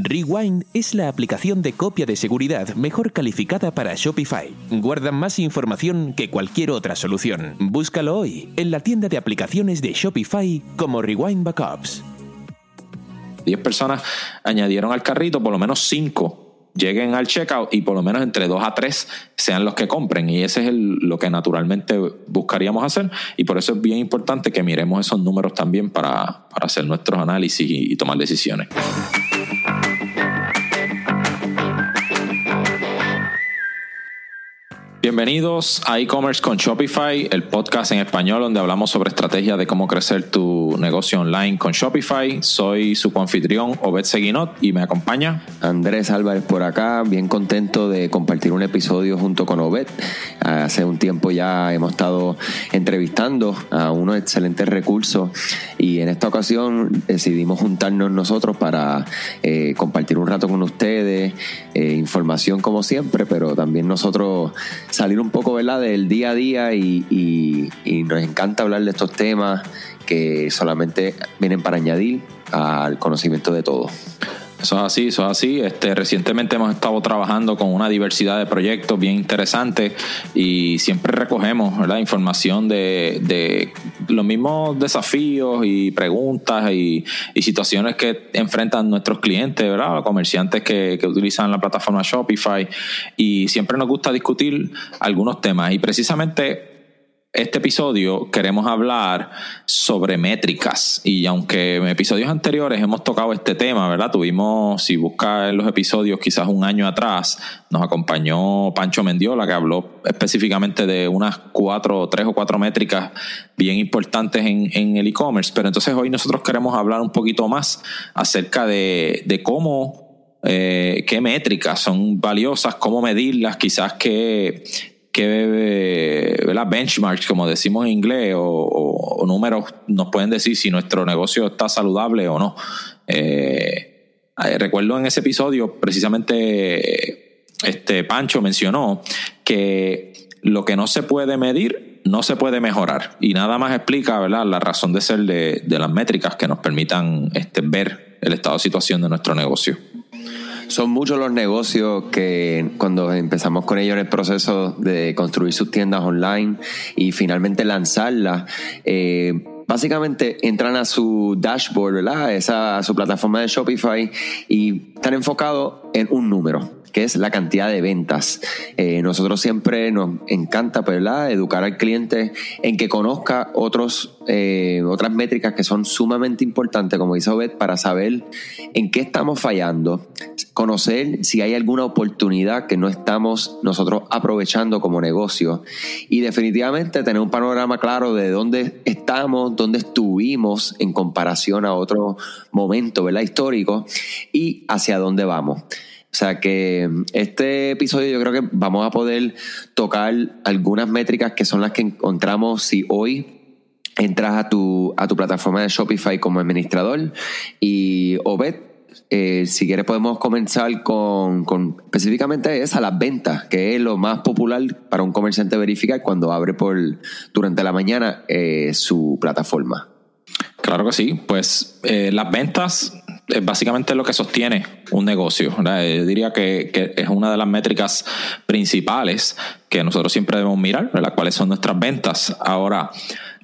Rewind es la aplicación de copia de seguridad mejor calificada para Shopify. Guarda más información que cualquier otra solución. Búscalo hoy en la tienda de aplicaciones de Shopify como Rewind Backups. 10 personas añadieron al carrito, por lo menos 5 lleguen al checkout y por lo menos entre 2 a 3 sean los que compren. Y ese es lo que naturalmente buscaríamos hacer. Y por eso es bien importante que miremos esos números también para, hacer nuestros análisis y tomar decisiones. Bienvenidos a e-commerce con Shopify, el podcast en español donde hablamos sobre estrategias de cómo crecer tu negocio online con Shopify. Soy su anfitrión Obed Seguinot y me acompaña Andrés Álvarez por acá, bien contento de compartir un episodio junto con Obed. Hace un tiempo ya hemos estado entrevistando a unos excelentes recursos y en esta ocasión decidimos juntarnos nosotros para eh, compartir un rato con ustedes, eh, información como siempre, pero también nosotros salir un poco ¿verdad? del día a día y, y, nos encanta hablar de estos temas que solamente vienen para añadir al conocimiento de todos. Eso es así, eso es así. Este, recientemente hemos estado trabajando con una diversidad de proyectos bien interesantes y siempre recogemos ¿verdad? información de, de los mismos desafíos y preguntas y, situaciones que enfrentan nuestros clientes, ¿verdad? Comerciantes que, que utilizan la plataforma Shopify y siempre nos gusta discutir algunos temas y precisamente este episodio queremos hablar sobre métricas y aunque en episodios anteriores hemos tocado este tema, ¿verdad? Tuvimos, si busca en los episodios quizás un año atrás, nos acompañó Pancho Mendiola que habló específicamente de unas cuatro, tres o cuatro métricas bien importantes en, el e-commerce, pero entonces hoy nosotros queremos hablar un poquito más acerca de, de cómo eh, qué métricas son valiosas, cómo medirlas, quizás qué, qué benchmarks, como decimos en inglés, o, números nos pueden decir si nuestro negocio está saludable o no. Eh, recuerdo en ese episodio, precisamente, este Pancho mencionó que lo que no se puede medir no se puede mejorar. Y nada más explica ¿verdad? la razón de ser de, las métricas que nos permitan este, ver el estado de situación de nuestro negocio. Son muchos los negocios que cuando empezamos con ellos en el proceso de construir sus tiendas online y finalmente lanzarlas, eh, básicamente entran a su dashboard, ¿verdad? Esa, a su plataforma de Shopify y están enfocados en un número que es la cantidad de ventas. Eh, nosotros siempre nos encanta, pues, ¿verdad? Educar al cliente en que conozca otros, eh, otras métricas que son sumamente importantes, como dice Obed, para saber en qué estamos fallando, conocer si hay alguna oportunidad que no estamos nosotros aprovechando como negocio y definitivamente tener un panorama claro de dónde estamos, dónde estuvimos en comparación a otro momento, ¿verdad? Histórico y hacia dónde vamos. O sea que mm, este episodio yo creo que vamos a poder tocar algunas métricas que son las que encontramos si hoy entras a tu, a tu plataforma de Shopify como administrador y Obed, eh, si quieres podemos comenzar con, específicamente esa, las ventas, que es lo más popular para un comerciante verificar cuando abre por durante la mañana eh, su plataforma. Claro que sí, pues eh, las ventas es básicamente lo que sostiene un negocio. Yo diría que, es una de las métricas principales que nosotros siempre debemos mirar, ¿verdad? cuáles son nuestras ventas. Ahora,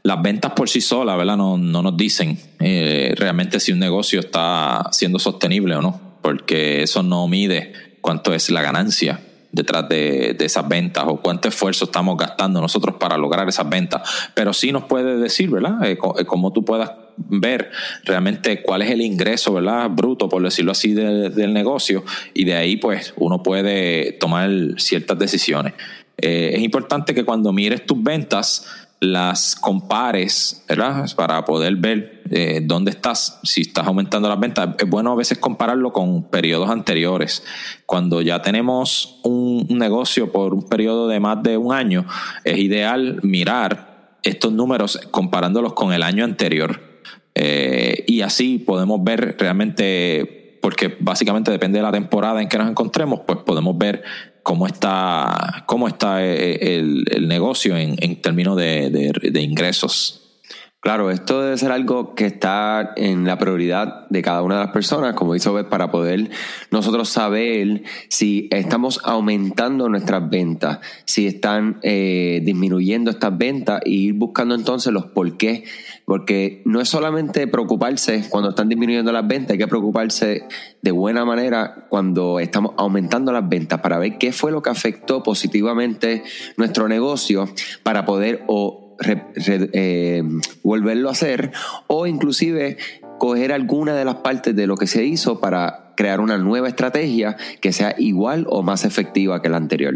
las ventas por sí solas ¿verdad? No, nos dicen eh, realmente si un negocio está siendo sostenible o no, porque eso no mide cuánto es la ganancia detrás de, esas ventas o cuánto esfuerzo estamos gastando nosotros para lograr esas ventas. Pero sí nos puede decir, ¿verdad? Eh, eh, cómo tú puedas ver realmente cuál es el ingreso, ¿verdad? Bruto, por decirlo así, del negocio y de ahí pues uno puede tomar ciertas decisiones. Eh, es importante que cuando mires tus ventas las compares, ¿verdad? Para poder ver eh, dónde estás, si estás aumentando las ventas. Es bueno a veces compararlo con periodos anteriores. Cuando ya tenemos un negocio por un periodo de más de un año, es ideal mirar estos números comparándolos con el año anterior eh, y así podemos ver realmente, porque básicamente depende de la temporada en que nos encontremos, pues podemos ver cómo está, cómo está eh, el, negocio en, términos de, ingresos. Claro, esto debe ser algo que está en la prioridad de cada una de las personas, como dice Obed, para poder nosotros saber si estamos aumentando nuestras ventas, si están eh, disminuyendo estas ventas y ir buscando entonces los por qué. Porque no es solamente preocuparse cuando están disminuyendo las ventas, hay que preocuparse de buena manera cuando estamos aumentando las ventas para ver qué fue lo que afectó positivamente nuestro negocio para poder o eh, volverlo a hacer o inclusive coger alguna de las partes de lo que se hizo para crear una nueva estrategia que sea igual o más efectiva que la anterior.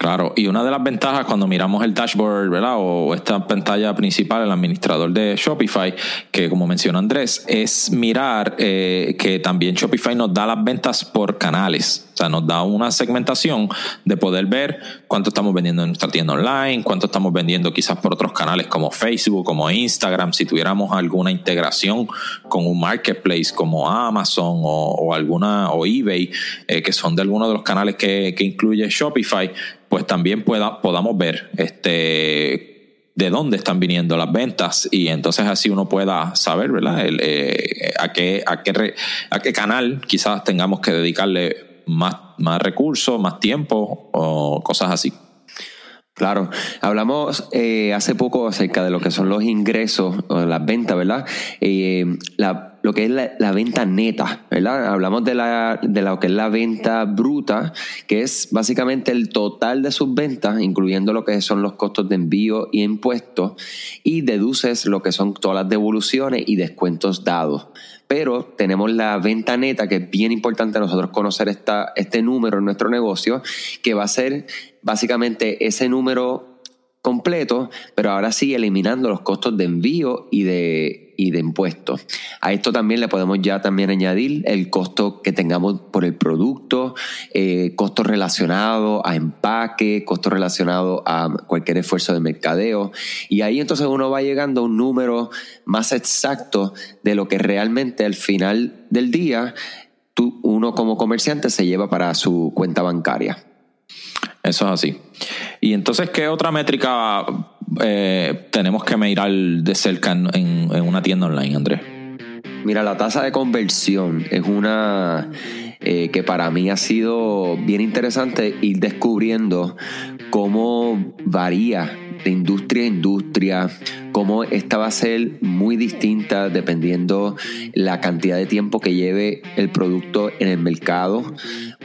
Claro, y una de las ventajas cuando miramos el dashboard, ¿verdad? O esta pantalla principal, el administrador de Shopify, que como mencionó Andrés, es mirar eh, que también Shopify nos da las ventas por canales. O sea, nos da una segmentación de poder ver cuánto estamos vendiendo en nuestra tienda online, cuánto estamos vendiendo quizás por otros canales como Facebook, como Instagram, si tuviéramos alguna integración con un marketplace como Amazon o, alguna o eBay, eh, que son de algunos de los canales que, que incluye Shopify pues también pueda, podamos ver este, de dónde están viniendo las ventas y entonces así uno pueda saber, ¿verdad? Eh, a, qué, a, qué a qué canal quizás tengamos que dedicarle más, más recursos, más tiempo o cosas así. Claro, hablamos eh, hace poco acerca de lo que son los ingresos, o las ventas, ¿verdad? Eh, la, lo que es la, venta neta, ¿verdad? Hablamos de, la, de lo que es la venta bruta, que es básicamente el total de sus ventas, incluyendo lo que son los costos de envío y impuestos, y deduces lo que son todas las devoluciones y descuentos dados. Pero tenemos la venta neta, que es bien importante nosotros conocer esta, este número en nuestro negocio, que va a ser básicamente ese número completo, pero ahora sí eliminando los costos de envío y de, y de impuestos. A esto también le podemos ya también añadir el costo que tengamos por el producto, eh, costos relacionados a empaque, costos relacionados a cualquier esfuerzo de mercadeo. Y ahí entonces uno va llegando a un número más exacto de lo que realmente al final del día tú, uno como comerciante se lleva para su cuenta bancaria. Eso es así. Y entonces, ¿qué otra métrica eh, tenemos que mirar de cerca en, una tienda online, Andrés? Mira, la tasa de conversión es una eh, que para mí ha sido bien interesante ir descubriendo cómo varía de industria a industria, cómo esta va a ser muy distinta dependiendo la cantidad de tiempo que lleve el producto en el mercado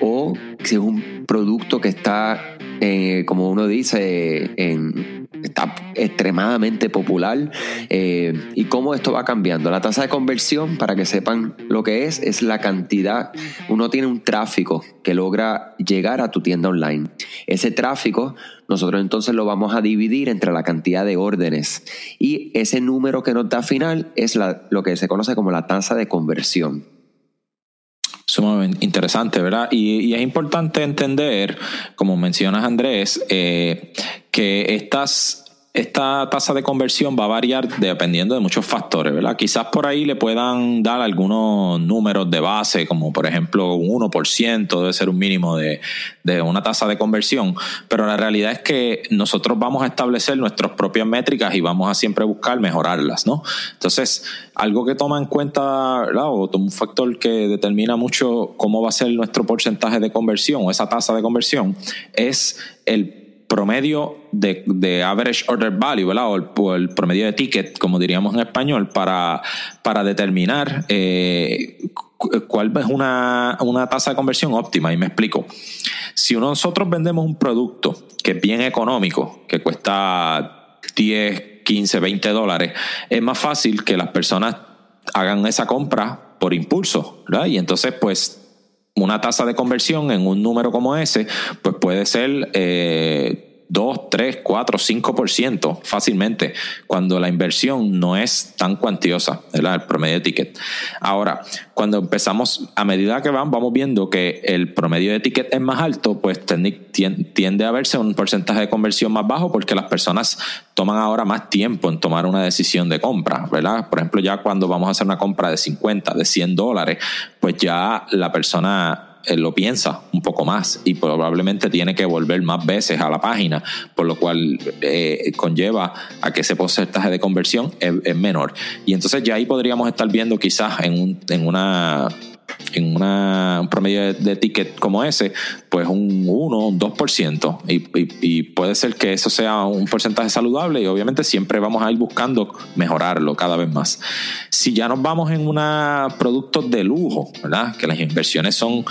o si es un producto que está, eh, como uno dice, en, está extremadamente popular eh, y cómo esto va cambiando. La tasa de conversión, para que sepan lo que es, es la cantidad, uno tiene un tráfico que logra llegar a tu tienda online. Ese tráfico nosotros entonces lo vamos a dividir entre la cantidad de órdenes y ese número que nos da final es lo que se conoce como la tasa de conversión. Sumamente interesante, ¿verdad? Y, es importante entender, como mencionas Andrés, eh, que esta tasa de conversión va a variar dependiendo de muchos factores, ¿verdad? Quizás por ahí le puedan dar algunos números de base, como por ejemplo un 1% debe ser un mínimo de, una tasa de conversión, pero la realidad es que nosotros vamos a establecer nuestras propias métricas y vamos a siempre buscar mejorarlas, ¿no? Entonces, algo que toma en cuenta, ¿verdad? O un factor que determina mucho cómo va a ser nuestro porcentaje de conversión o esa tasa de conversión es el promedio de, average order value, ¿verdad? O el, promedio de ticket, como diríamos en español, para, para determinar eh, cuál es una, una, tasa de conversión óptima. Y me explico. Si nosotros vendemos un producto que es bien económico, que cuesta 10, 15, 20 dólares, es más fácil que las personas hagan esa compra por impulso, ¿verdad? Y entonces, pues, una tasa de conversión en un número como ese, pues puede ser eh, 2, 3, 4, 5% fácilmente, cuando la inversión no es tan cuantiosa, el promedio de ticket. Ahora, cuando empezamos, a medida que vamos, vamos viendo que el promedio de ticket es más alto, pues tiende a verse un porcentaje de conversión más bajo porque las personas toman ahora más tiempo en tomar una decisión de compra, ¿verdad? Por ejemplo, ya cuando vamos a hacer una compra de 50, de 100 dólares, pues ya la persona lo piensa un poco más y probablemente tiene que volver más veces a la página, por lo cual eh, conlleva a que ese porcentaje de conversión es, menor. Y entonces ya ahí podríamos estar viendo quizás en, un, en una en una, un promedio de, ticket como ese, pues un 1, un 2%. Y, y, puede ser que eso sea un porcentaje saludable y obviamente siempre vamos a ir buscando mejorarlo cada vez más. Si ya nos vamos en una productos de lujo, ¿verdad? Que las inversiones son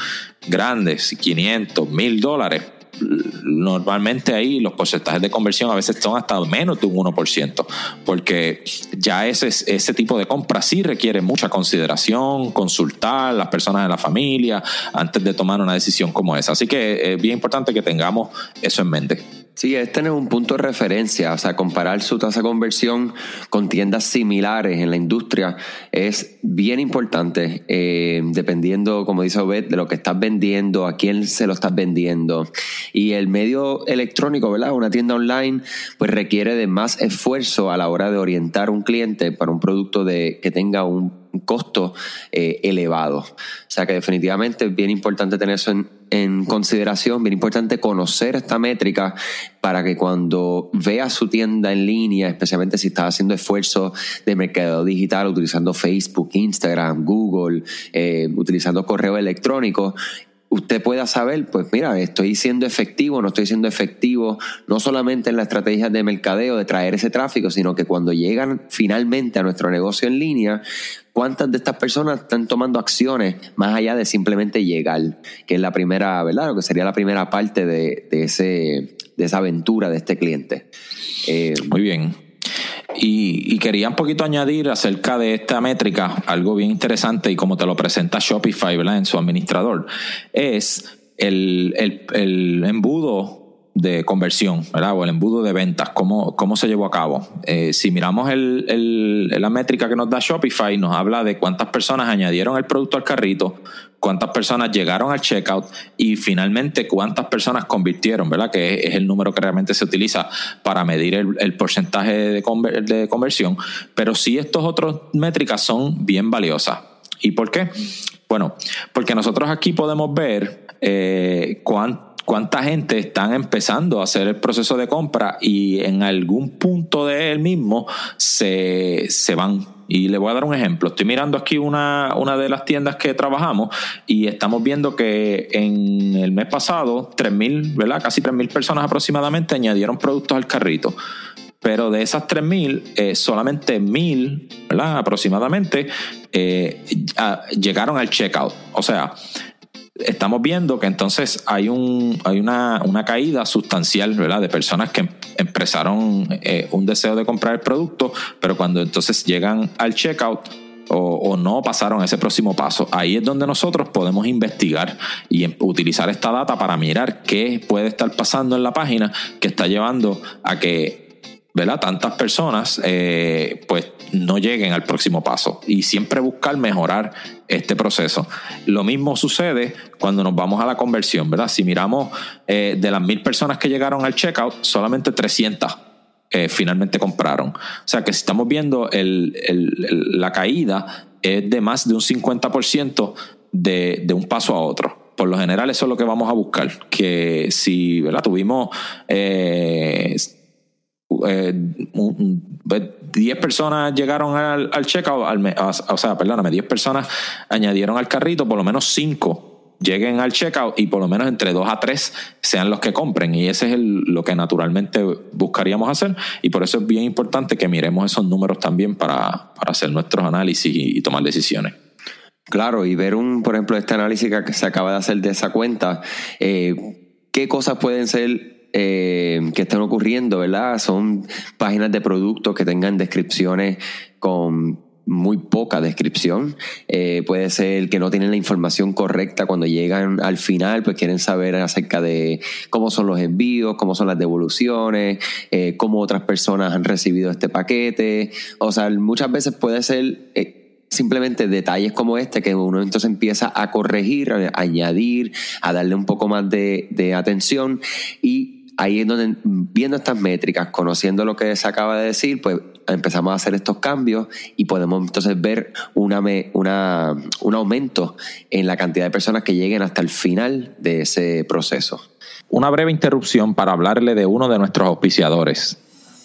grandes, 500, 1000 dólares, normalmente ahí los porcentajes de conversión a veces son hasta menos de un 1%, porque ya ese, ese tipo de compra sí requiere mucha consideración, consultar a las personas de la familia antes de tomar una decisión como esa. Así que es bien importante que tengamos eso en mente. Sí, es tener un punto de referencia, o sea, comparar su tasa de conversión con tiendas similares en la industria es bien importante, eh, dependiendo, como dice Obed, de lo que estás vendiendo, a quién se lo estás vendiendo. Y el medio electrónico, ¿verdad? Una tienda online, pues requiere de más esfuerzo a la hora de orientar un cliente para un producto de, que tenga un costo eh, elevado. O sea que definitivamente es bien importante tener eso en, en, consideración, bien importante conocer esta métrica para que cuando veas su tienda en línea, especialmente si estás haciendo esfuerzos de mercado digital utilizando Facebook, Instagram, Google, eh, utilizando correo electrónico, usted pueda saber, pues mira, estoy siendo efectivo, no estoy siendo efectivo, no solamente en la estrategia de mercadeo, de traer ese tráfico, sino que cuando llegan finalmente a nuestro negocio en línea, cuántas de estas personas están tomando acciones más allá de simplemente llegar, que es la primera, ¿verdad? Lo que sería la primera parte de, ese, de esa aventura de este cliente. Eh, Muy bien. Y, quería un poquito añadir acerca de esta métrica, algo bien interesante y como te lo presenta Shopify ¿verdad? en su administrador, es el, el, embudo de conversión, ¿verdad? O el embudo de ventas, cómo, cómo se llevó a cabo. Eh, si miramos la métrica que nos da Shopify, nos habla de cuántas personas añadieron el producto al carrito, cuántas personas llegaron al checkout y finalmente cuántas personas convirtieron, ¿verdad? Que es el número que realmente se utiliza para medir el, porcentaje de, conversión. Pero sí, estos otros métricas son bien valiosas. ¿Y por qué? Bueno, porque nosotros aquí podemos ver eh, cuánta gente están empezando a hacer el proceso de compra y en algún punto de él mismo se, se van y le voy a dar un ejemplo. Estoy mirando aquí una, una de las tiendas que trabajamos y estamos viendo que en el mes pasado, 3.000, ¿verdad? Casi 3.000 personas aproximadamente añadieron productos al carrito. Pero de esas 3.000, eh, solamente 1.000, ¿verdad? Aproximadamente, eh, llegaron al checkout. O sea, estamos viendo que entonces hay, un, hay una, caída sustancial ¿verdad? de personas que empezaron eh, un deseo de comprar el producto, pero cuando entonces llegan al checkout o, no pasaron ese próximo paso. Ahí es donde nosotros podemos investigar y em, utilizar esta data para mirar qué puede estar pasando en la página que está llevando a que ¿verdad? tantas personas eh, pues no lleguen al próximo paso y siempre buscar mejorar este proceso. Lo mismo sucede cuando nos vamos a la conversión, ¿verdad? Si miramos eh, de las mil personas que llegaron al checkout, solamente 300 eh, finalmente compraron. O sea que si estamos viendo la caída es de más de un 50% de, de un paso a otro por lo general eso es lo que vamos a buscar. Que si ¿verdad? tuvimos 10 personas llegaron al, al checkout, o sea, perdóname, 10 personas añadieron al carrito, por lo menos 5 lleguen al checkout y por lo menos entre 2 a 3 sean los que compren. Y ese es lo que naturalmente buscaríamos hacer. Y por eso es bien importante que miremos esos números también para, hacer nuestros análisis y, tomar decisiones. Claro, y ver un, por ejemplo, este análisis que se acaba de hacer de esa cuenta, eh, qué cosas pueden ser eh, que están ocurriendo, ¿verdad? Son páginas de productos que tengan descripciones con muy poca descripción. Eh, puede ser que no tienen la información correcta cuando llegan al final, pues quieren saber acerca de cómo son los envíos, cómo son las devoluciones, eh, cómo otras personas han recibido este paquete. O sea, muchas veces puede ser simplemente detalles como este que uno entonces empieza a corregir, a añadir, a darle un poco más de, de atención y ahí es donde, viendo estas métricas, conociendo lo que se acaba de decir, pues empezamos a hacer estos cambios y podemos entonces ver una, una, un aumento en la cantidad de personas que lleguen hasta el final de ese proceso. Una breve interrupción para hablarle de uno de nuestros auspiciadores.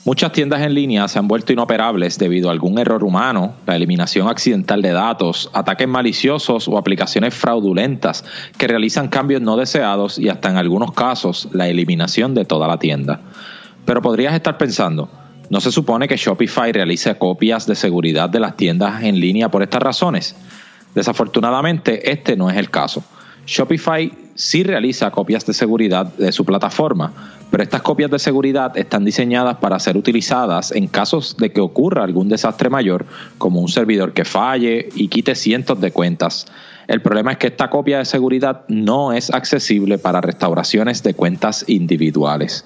Muchas tiendas en línea se han vuelto inoperables debido a algún error humano, la eliminación accidental de datos, ataques maliciosos o aplicaciones fraudulentas que realizan cambios no deseados y hasta en algunos casos la eliminación de toda la tienda. Pero podrías estar pensando, ¿no se supone que Shopify realice copias de seguridad de las tiendas en línea por estas razones? Desafortunadamente, este no es el caso. Shopify sí realiza copias de seguridad de su plataforma, pero estas copias de seguridad están diseñadas para ser utilizadas en casos de que ocurra algún desastre mayor, como un servidor que falle y quite cientos de cuentas. El problema es que esta copia de seguridad no es accesible para restauraciones de cuentas individuales.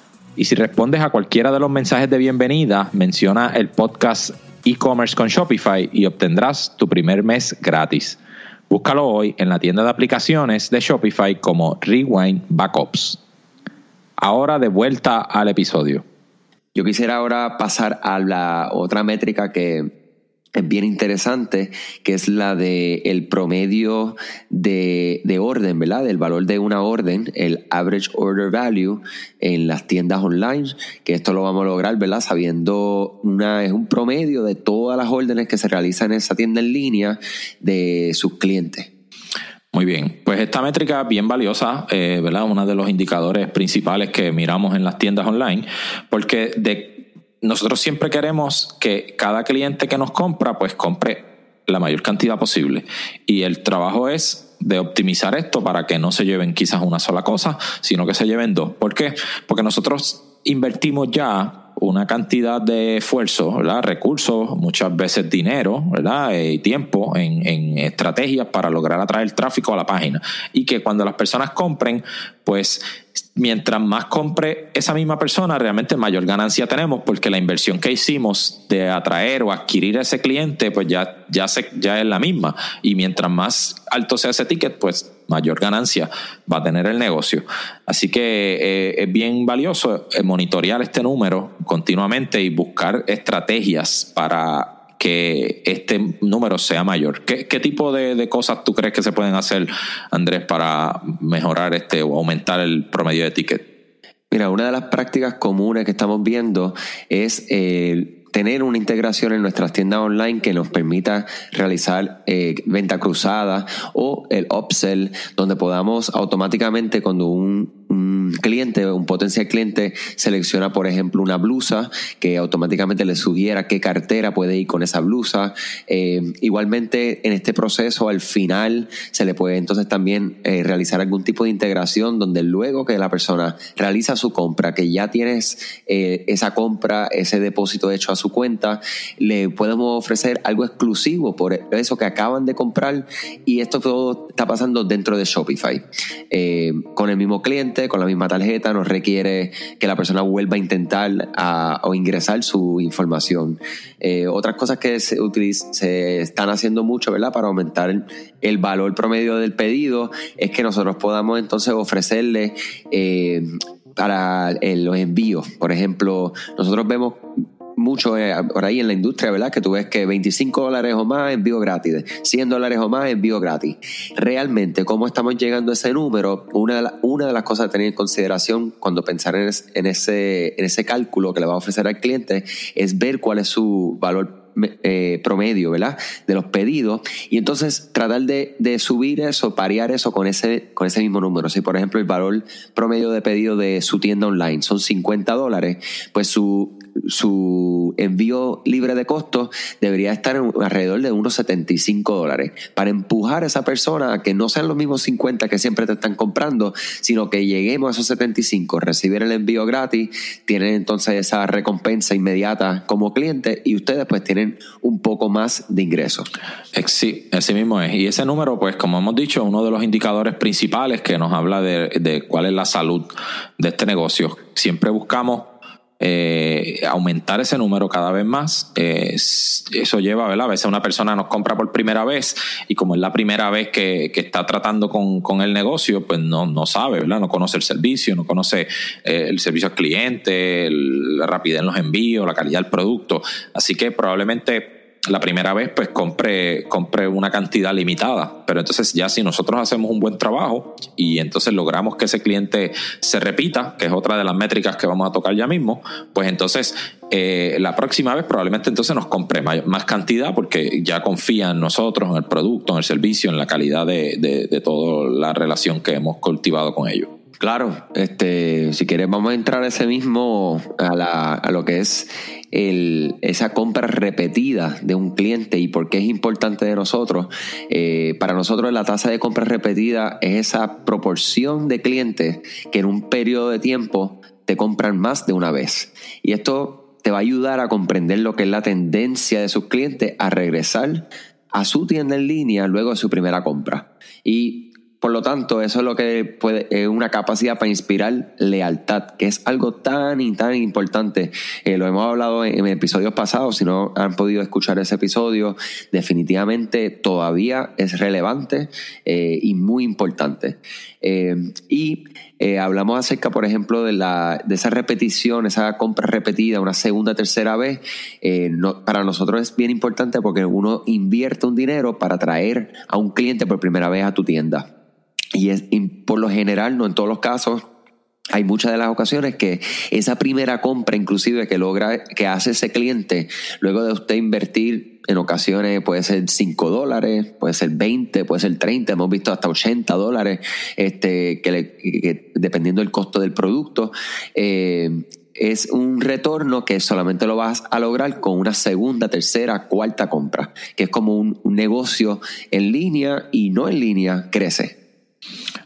y si respondes a cualquiera de los mensajes de bienvenida, menciona el podcast e-commerce con Shopify y obtendrás tu primer mes gratis. Búscalo hoy en la tienda de aplicaciones de Shopify como Rewind Backups. Ahora de vuelta al episodio. Yo quisiera ahora pasar a la otra métrica que es bien interesante, que es la de el promedio de, de, orden, ¿verdad? Del valor de una orden, el average order value en las tiendas online, que esto lo vamos a lograr, ¿verdad? Sabiendo una, es un promedio de todas las órdenes que se realizan en esa tienda en línea de sus clientes. Muy bien, pues esta métrica bien valiosa, eh, ¿verdad? Uno de los indicadores principales que miramos en las tiendas online, porque de nosotros siempre queremos que cada cliente que nos compra, pues compre la mayor cantidad posible. Y el trabajo es de optimizar esto para que no se lleven quizás una sola cosa, sino que se lleven dos. ¿Por qué? Porque nosotros invertimos ya una cantidad de esfuerzo, ¿verdad? recursos, muchas veces dinero ¿verdad? y tiempo en, en estrategias para lograr atraer tráfico a la página. Y que cuando las personas compren, pues mientras más compre esa misma persona, realmente mayor ganancia tenemos porque la inversión que hicimos de atraer o adquirir a ese cliente, pues ya, ya, se, ya es la misma. Y mientras más alto sea ese ticket, pues mayor ganancia va a tener el negocio. Así que eh, es bien valioso eh, monitorear este número continuamente y buscar estrategias para que este número sea mayor. ¿Qué, tipo de, cosas tú crees que se pueden hacer, Andrés, para mejorar este o aumentar el promedio de ticket? Mira, una de las prácticas comunes que estamos viendo es el tener una integración en nuestras tiendas online que nos permita realizar eh, venta cruzada o el upsell, donde podamos automáticamente cuando un, cliente, un potencial cliente selecciona, por ejemplo, una blusa, que automáticamente le sugiera qué cartera puede ir con esa blusa. Eh, igualmente, en este proceso, al final, se le puede entonces también eh, realizar algún tipo de integración donde luego que la persona realiza su compra, que ya tienes esa compra, ese depósito hecho a su cuenta, le podemos ofrecer algo exclusivo por eso que acaban de comprar y esto todo está pasando dentro de Shopify. Eh, con el mismo cliente, con la misma tarjeta, nos requiere que la persona vuelva a intentar o ingresar su información. Eh, otras cosas que se, se están haciendo mucho, ¿verdad? Para aumentar el, valor promedio del pedido es que nosotros podamos entonces ofrecerle eh, para los envíos. Por ejemplo, nosotros vemos mucho eh, por ahí en la industria, ¿verdad? Que tú ves que 25 dólares o más envío gratis, 100 dólares o más envío gratis. Realmente, ¿cómo estamos llegando a ese número? Una de, una de las cosas a tener en consideración cuando pensar en, en, ese, en ese cálculo que le va a ofrecer al cliente es ver cuál es su valor eh, promedio, ¿verdad? De los pedidos. Y entonces tratar de, de, subir eso, parear eso con ese, con ese mismo número. Si, por ejemplo, el valor promedio de pedido de su tienda online son 50 dólares, pues su su envío libre de costo debería estar alrededor de unos 75 dólares para empujar a esa persona a que no sean los mismos 50 que siempre te están comprando, sino que lleguemos a esos 75, recibir el envío gratis, tienen entonces esa recompensa inmediata como cliente y ustedes pues tienen un poco más de ingresos. Sí, ese mismo es. Y ese número, pues como hemos dicho, uno de los indicadores principales que nos habla de, de cuál es la salud de este negocio. Siempre buscamos eh, aumentar ese número cada vez más. Eh, eso lleva, ¿verdad? A veces una persona nos compra por primera vez y como es la primera vez que, está tratando con, el negocio, pues no, no sabe, ¿verdad? No conoce el servicio, no conoce eh, el servicio al cliente, la rapidez en los envíos, la calidad del producto. Así que probablemente la primera vez pues compre, compre una cantidad limitada. Pero entonces ya si nosotros hacemos un buen trabajo y entonces logramos que ese cliente se repita, que es otra de las métricas que vamos a tocar ya mismo, pues entonces eh, la próxima vez probablemente entonces nos compre más cantidad porque ya confía en nosotros, en el producto, en el servicio, en la calidad de, de, de toda la relación que hemos cultivado con ellos. Claro, este, si quieres vamos a entrar ese mismo, a, la, a lo que es el, esa compra repetida de un cliente y por qué es importante de nosotros. Eh, para nosotros la tasa de compra repetida es esa proporción de clientes que en un periodo de tiempo te compran más de una vez. Y esto te va a ayudar a comprender lo que es la tendencia de sus clientes a regresar a su tienda en línea luego de su primera compra. Y por lo tanto, eso es lo que puede, es una capacidad para inspirar lealtad, que es algo tan y tan importante. Eh, lo hemos hablado en, episodios pasados, si no han podido escuchar ese episodio, definitivamente todavía es relevante eh, y muy importante. Eh, y hablamos acerca, por ejemplo, de, la, de esa repetición, esa compra repetida una segunda, tercera vez. para nosotros es bien importante porque uno invierte un dinero para traer a un cliente por primera vez a tu tienda. Y, es, por lo general, no en todos los casos, hay muchas de las ocasiones que esa primera compra inclusive que logra, que hace ese cliente, luego de usted invertir en ocasiones puede ser 5 dólares, puede ser 20, puede ser 30, hemos visto hasta 80 dólares, este, que, dependiendo del costo del producto, eh, es un retorno que solamente lo vas a lograr con una segunda, tercera, cuarta compra, que es como un negocio en línea y no en línea crece.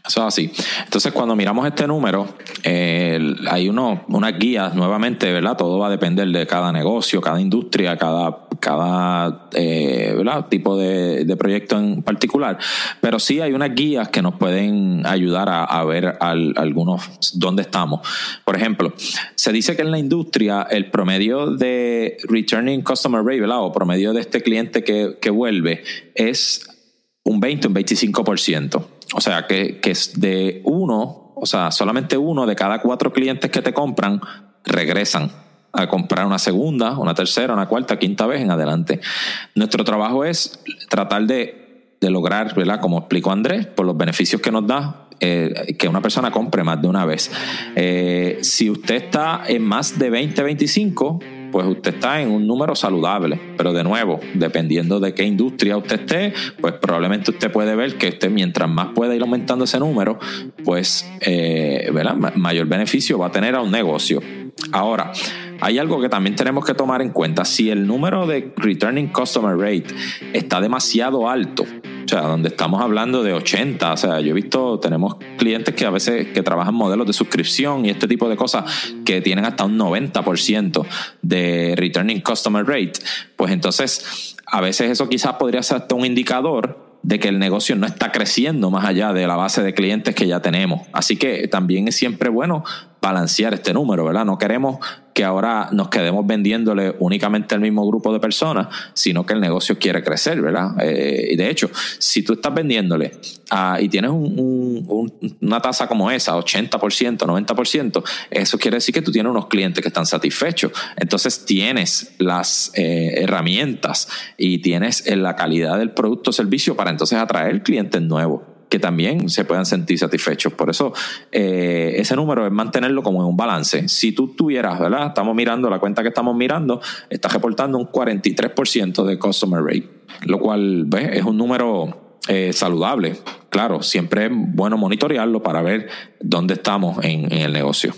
Eso es así. Entonces, cuando miramos este número, hay uno, unas guías, nuevamente, ¿verdad? Todo va a depender de cada negocio, cada industria, cada, cada eh, tipo de, proyecto en particular. Pero sí hay unas guías que nos pueden ayudar a, ver algunos dónde estamos. Por ejemplo, se dice que en la industria el promedio de returning customer rate, ¿verdad? O promedio de este cliente que, que vuelve es un 20, un 25%. O sea, que, que es de uno, o sea, solamente uno de cada cuatro clientes que te compran regresan a comprar una segunda, una tercera, una cuarta, quinta vez en adelante. Nuestro trabajo es tratar de, de lograr, ¿verdad? Como explicó Andrés, por los beneficios que nos da, eh, que una persona compre más de una vez. Eh, si usted está en más de 20, 25, pues usted está en un número saludable. Pero de nuevo, dependiendo de qué industria usted esté, pues probablemente usted puede ver que usted mientras más pueda ir aumentando ese número, pues eh, mayor beneficio va a tener a un negocio. Ahora, hay algo que también tenemos que tomar en cuenta. Si el número de returning customer rate está demasiado alto, o sea, donde estamos hablando de 80, o sea, yo he visto, tenemos clientes que a veces que trabajan modelos de suscripción y este tipo de cosas que tienen hasta un 90% de returning customer rate, pues entonces a veces eso quizás podría ser hasta un indicador de que el negocio no está creciendo más allá de la base de clientes que ya tenemos. Así que también es siempre bueno balancear este número, ¿verdad? No queremos que ahora nos quedemos vendiéndole únicamente al mismo grupo de personas, sino que el negocio quiere crecer, ¿verdad? Eh, y de hecho, si tú estás vendiéndole y tienes una tasa como esa, 80%, 90%, eso quiere decir que tú tienes unos clientes que están satisfechos. Entonces tienes las eh, herramientas y tienes la calidad del producto o servicio para entonces atraer clientes nuevos que también se puedan sentir satisfechos. Por eso, eh, ese número es mantenerlo como en un balance. Si tú tuvieras, ¿verdad? Estamos mirando la cuenta que estamos mirando, estás reportando un 43% de customer rate, lo cual ¿ves? es un número eh, saludable. Claro, siempre es bueno monitorearlo para ver dónde estamos en, el negocio.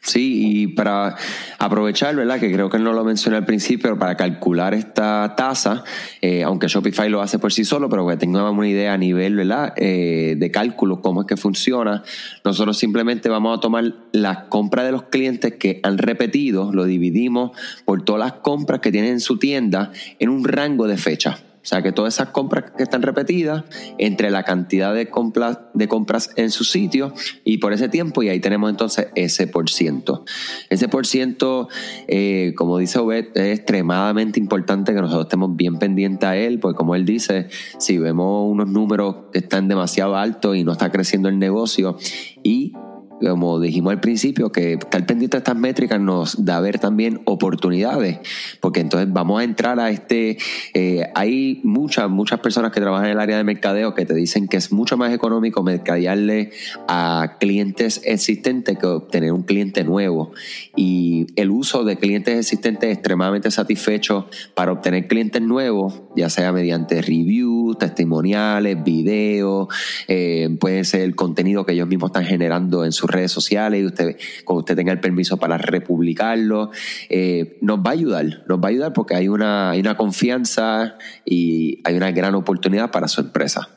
Sí, y para aprovechar, ¿verdad? Que creo que no lo mencioné al principio, pero para calcular esta tasa, eh, aunque Shopify lo hace por sí solo, pero que tengamos una idea a nivel, ¿verdad? Eh, de cálculo, cómo es que funciona, nosotros simplemente vamos a tomar las compras de los clientes que han repetido, lo dividimos por todas las compras que tienen en su tienda en un rango de fecha. O sea que todas esas compras que están repetidas entre la cantidad de compras, de compras en su sitio y por ese tiempo, y ahí tenemos entonces ese por ciento. Ese por ciento, eh, como dice Obed, es extremadamente importante que nosotros estemos bien pendientes a él, porque como él dice, si vemos unos números que están demasiado altos y no está creciendo el negocio y como dijimos al principio, que estar pendiente de estas métricas nos da a ver también oportunidades, porque entonces vamos a entrar a este, eh, hay muchas, muchas personas que trabajan en el área de mercadeo que te dicen que es mucho más económico mercadearle a clientes existentes que obtener un cliente nuevo. Y el uso de clientes existentes es extremadamente satisfecho para obtener clientes nuevos, ya sea mediante reviews, testimoniales, videos, eh, puede ser el contenido que ellos mismos están generando en su redes sociales y usted, cuando usted tenga el permiso para republicarlo, eh, nos va a ayudar, nos va a ayudar porque hay una, hay una confianza y hay una gran oportunidad para su empresa.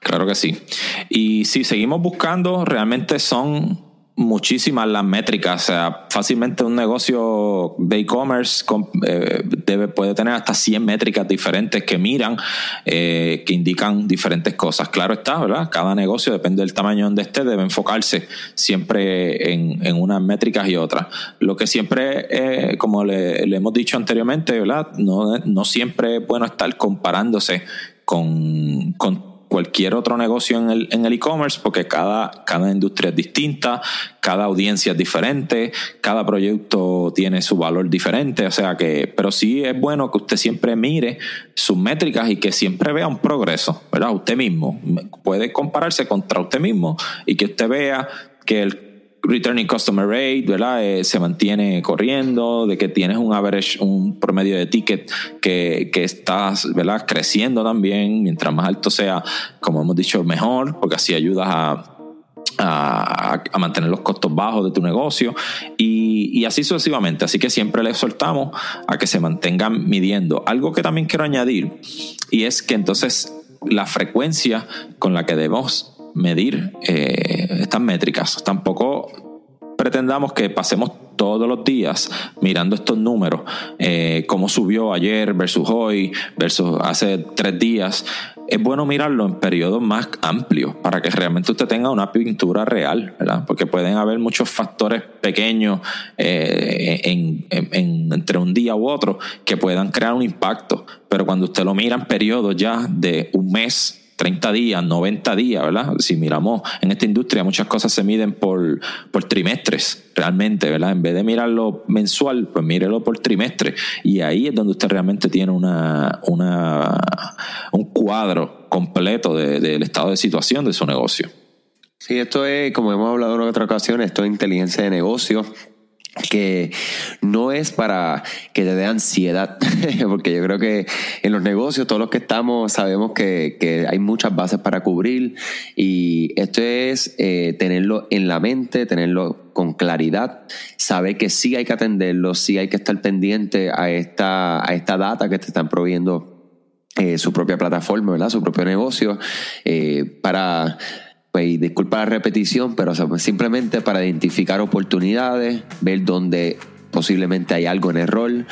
Claro que sí. Y si seguimos buscando, realmente son muchísimas las métricas. O sea, fácilmente un negocio de e-commerce eh, puede tener hasta 100 métricas diferentes que miran, eh, que indican diferentes cosas. Claro está, ¿verdad? Cada negocio, depende del tamaño donde esté, debe enfocarse siempre en, en unas métricas y otras. Lo que siempre, eh, como le, le, hemos dicho anteriormente, ¿verdad? No, no siempre es bueno estar comparándose con, con cualquier otro negocio en el en e-commerce porque cada, cada industria es distinta, cada audiencia es diferente, cada proyecto tiene su valor diferente, o sea que, pero sí es bueno que usted siempre mire sus métricas y que siempre vea un progreso, ¿verdad? Usted mismo puede compararse contra usted mismo y que usted vea que el returning customer rate, ¿verdad? Eh, se mantiene corriendo, de que tienes un average, un promedio de ticket que, que estás, ¿verdad? Creciendo también, mientras más alto sea, como hemos dicho, mejor, porque así ayudas a, a, a, mantener los costos bajos de tu negocio y, y, así sucesivamente. Así que siempre les soltamos a que se mantengan midiendo. Algo que también quiero añadir y es que entonces la frecuencia con la que debemos medir eh, estas métricas. Tampoco pretendamos que pasemos todos los días mirando estos números, eh, cómo subió ayer versus hoy, versus hace tres días. Es bueno mirarlo en periodos más amplios para que realmente usted tenga una pintura real, ¿verdad? Porque pueden haber muchos factores pequeños eh, entre un día u otro que puedan crear un impacto. Pero cuando usted lo mira en periodos ya de un mes, 30 días, 90 días, ¿verdad? Si miramos en esta industria, muchas cosas se miden por, por trimestres, realmente, ¿verdad? En vez de mirarlo mensual, pues mírelo por trimestre. Y ahí es donde usted realmente tiene una, una, un cuadro completo del estado de situación de su negocio. Sí, esto es, como hemos hablado en otra ocasión, esto es inteligencia de negocio que no es para que te dé ansiedad, porque yo creo que en los negocios, todos los que estamos, sabemos que, que hay muchas bases para cubrir y esto es eh, tenerlo en la mente, tenerlo con claridad, saber que sí hay que atenderlo, sí hay que estar pendiente a esta, a esta data que te están proveyendo eh, su propia plataforma, ¿verdad? su propio negocio, eh, para pues, disculpa la repetición, pero simplemente para identificar oportunidades, ver dónde posiblemente hay algo en error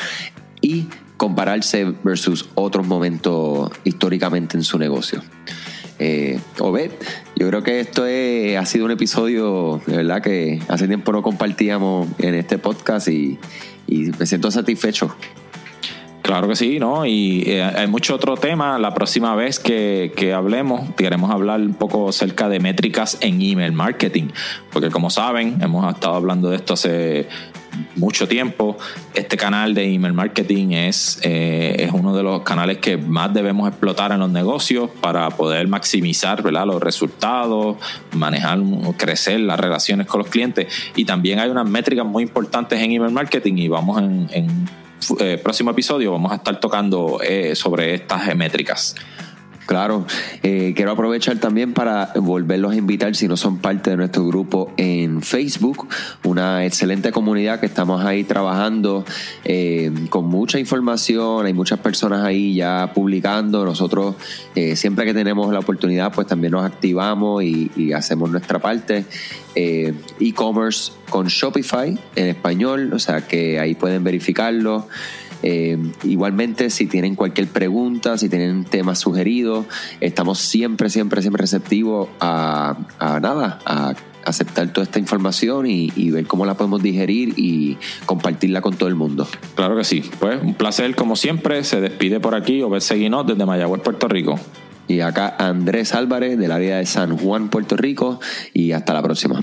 y compararse versus otros momentos históricamente en su negocio. Eh, Obed, yo creo que esto ha sido un episodio de verdad que hace tiempo no compartíamos en este podcast y me siento satisfecho Claro que sí, ¿no? Y eh, hay mucho otro tema. La próxima vez que, que, hablemos, queremos hablar un poco acerca de métricas en email marketing. Porque como saben, hemos estado hablando de esto hace mucho tiempo. Este canal de email marketing es, eh, es uno de los canales que más debemos explotar en los negocios para poder maximizar ¿verdad? los resultados, manejar, crecer las relaciones con los clientes. Y también hay unas métricas muy importantes en email marketing y vamos en, en eh, próximo episodio vamos a estar tocando eh, sobre estas métricas. Claro, eh, quiero aprovechar también para volverlos a invitar si no son parte de nuestro grupo en Facebook, una excelente comunidad que estamos ahí trabajando eh, con mucha información, hay muchas personas ahí ya publicando, nosotros eh, siempre que tenemos la oportunidad pues también nos activamos y, y hacemos nuestra parte. E-commerce con Shopify en español, o sea que ahí pueden verificarlo. Eh, igualmente, si tienen cualquier pregunta, si tienen temas sugeridos, estamos siempre, siempre, siempre receptivos a, nada, a aceptar toda esta información y, ver cómo la podemos digerir y compartirla con todo el mundo. Claro que sí. Pues un placer, como siempre. Se despide por aquí Obed Seguinot desde Mayagüez, Puerto Rico. Y acá Andrés Álvarez del área de San Juan, Puerto Rico. Y hasta la próxima.